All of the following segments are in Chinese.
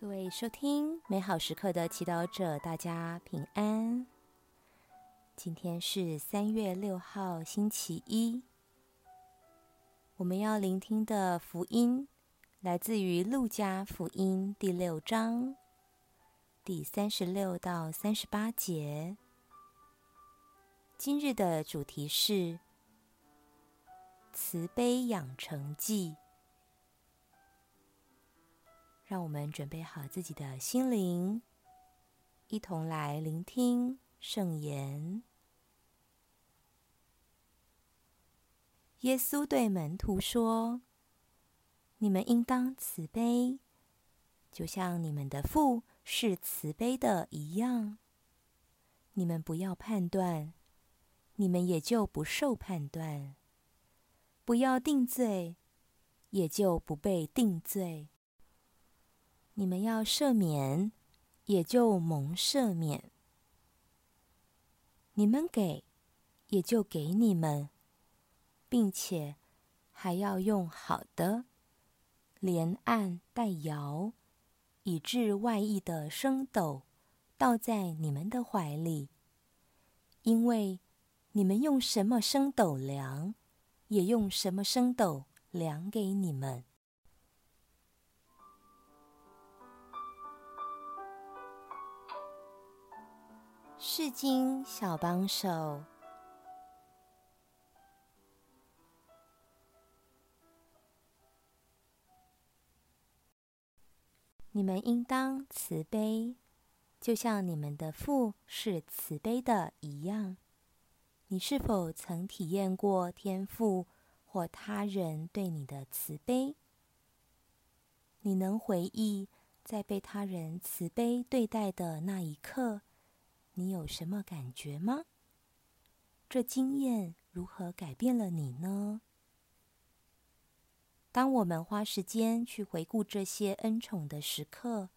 各位收听美好时刻的祈祷者，大家平安。今天是三月六号，星期一。我们要聆听的福音来自于《路加福音》第六章第三十六到三十八节。今日的主题是慈悲养成记。让我们准备好自己的心灵，一同来聆听圣言。耶稣对门徒说：“你们应当慈悲，就像你们的父是慈悲的一样。你们不要判断，你们也就不受判断；不要定罪，也就不被定罪。”你们要赦免，也就蒙赦免；你们给，也就给你们，并且还要用好的，连按带摇，以致外溢的升斗倒在你们的怀里，因为你们用什么升斗量，也用什么升斗量给你们。世经小帮手，你们应当慈悲，就像你们的父是慈悲的一样。你是否曾体验过天父或他人对你的慈悲？你能回忆在被他人慈悲对待的那一刻？你有什么感觉吗？这经验如何改变了你呢？当我们花时间去回顾这些恩宠的时刻，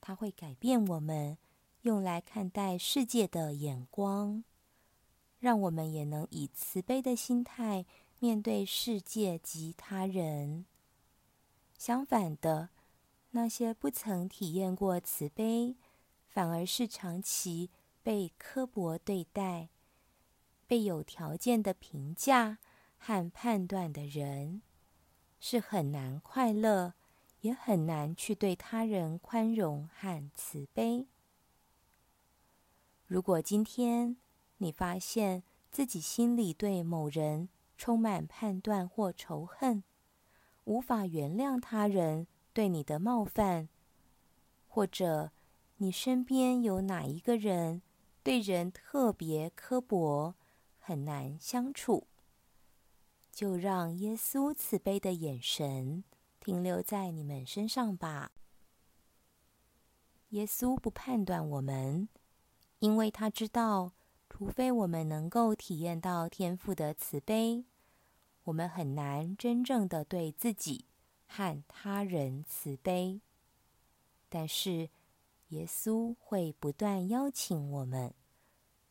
它会改变我们用来看待世界的眼光，让我们也能以慈悲的心态面对世界及他人。相反的，那些不曾体验过慈悲，反而是长期被刻薄对待、被有条件的评价和判断的人，是很难快乐，也很难去对他人宽容和慈悲。如果今天你发现自己心里对某人充满判断或仇恨，无法原谅他人对你的冒犯，或者，你身边有哪一个人对人特别刻薄，很难相处？就让耶稣慈悲的眼神停留在你们身上吧。耶稣不判断我们，因为他知道，除非我们能够体验到天父的慈悲，我们很难真正的对自己和他人慈悲。但是。耶稣会不断邀请我们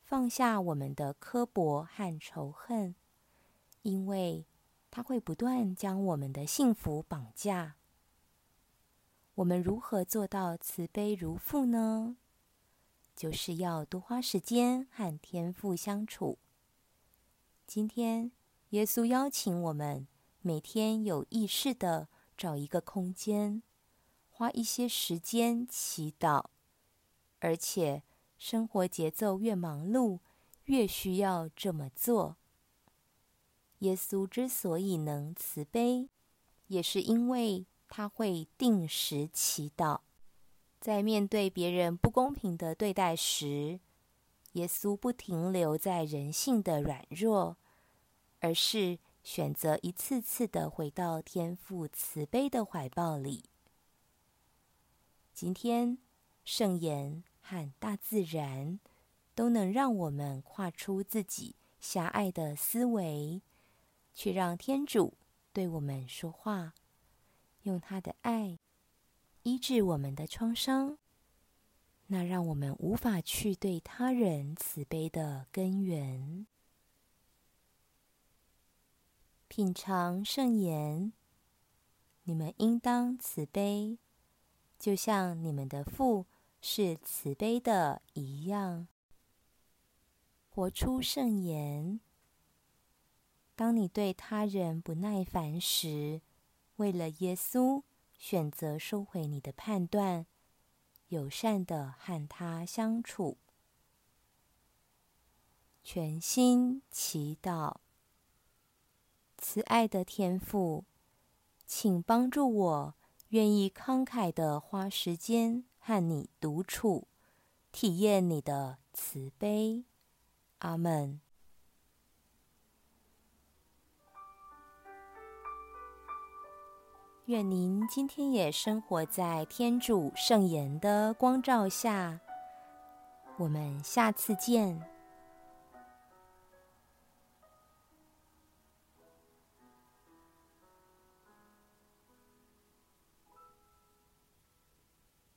放下我们的刻薄和仇恨，因为他会不断将我们的幸福绑架。我们如何做到慈悲如父呢？就是要多花时间和天父相处。今天，耶稣邀请我们每天有意识的找一个空间，花一些时间祈祷。而且，生活节奏越忙碌，越需要这么做。耶稣之所以能慈悲，也是因为他会定时祈祷。在面对别人不公平的对待时，耶稣不停留在人性的软弱，而是选择一次次的回到天父慈悲的怀抱里。今天，圣言。和大自然都能让我们跨出自己狭隘的思维，去让天主对我们说话，用他的爱医治我们的创伤，那让我们无法去对他人慈悲的根源。品尝圣言，你们应当慈悲。就像你们的父是慈悲的一样。活出圣言。当你对他人不耐烦时，为了耶稣，选择收回你的判断，友善的和他相处。全心祈祷，慈爱的天父，请帮助我，愿意慷慨的花时间和你独处，体验你的慈悲。阿门。愿您今天也生活在天主圣言的光照下。我们下次见。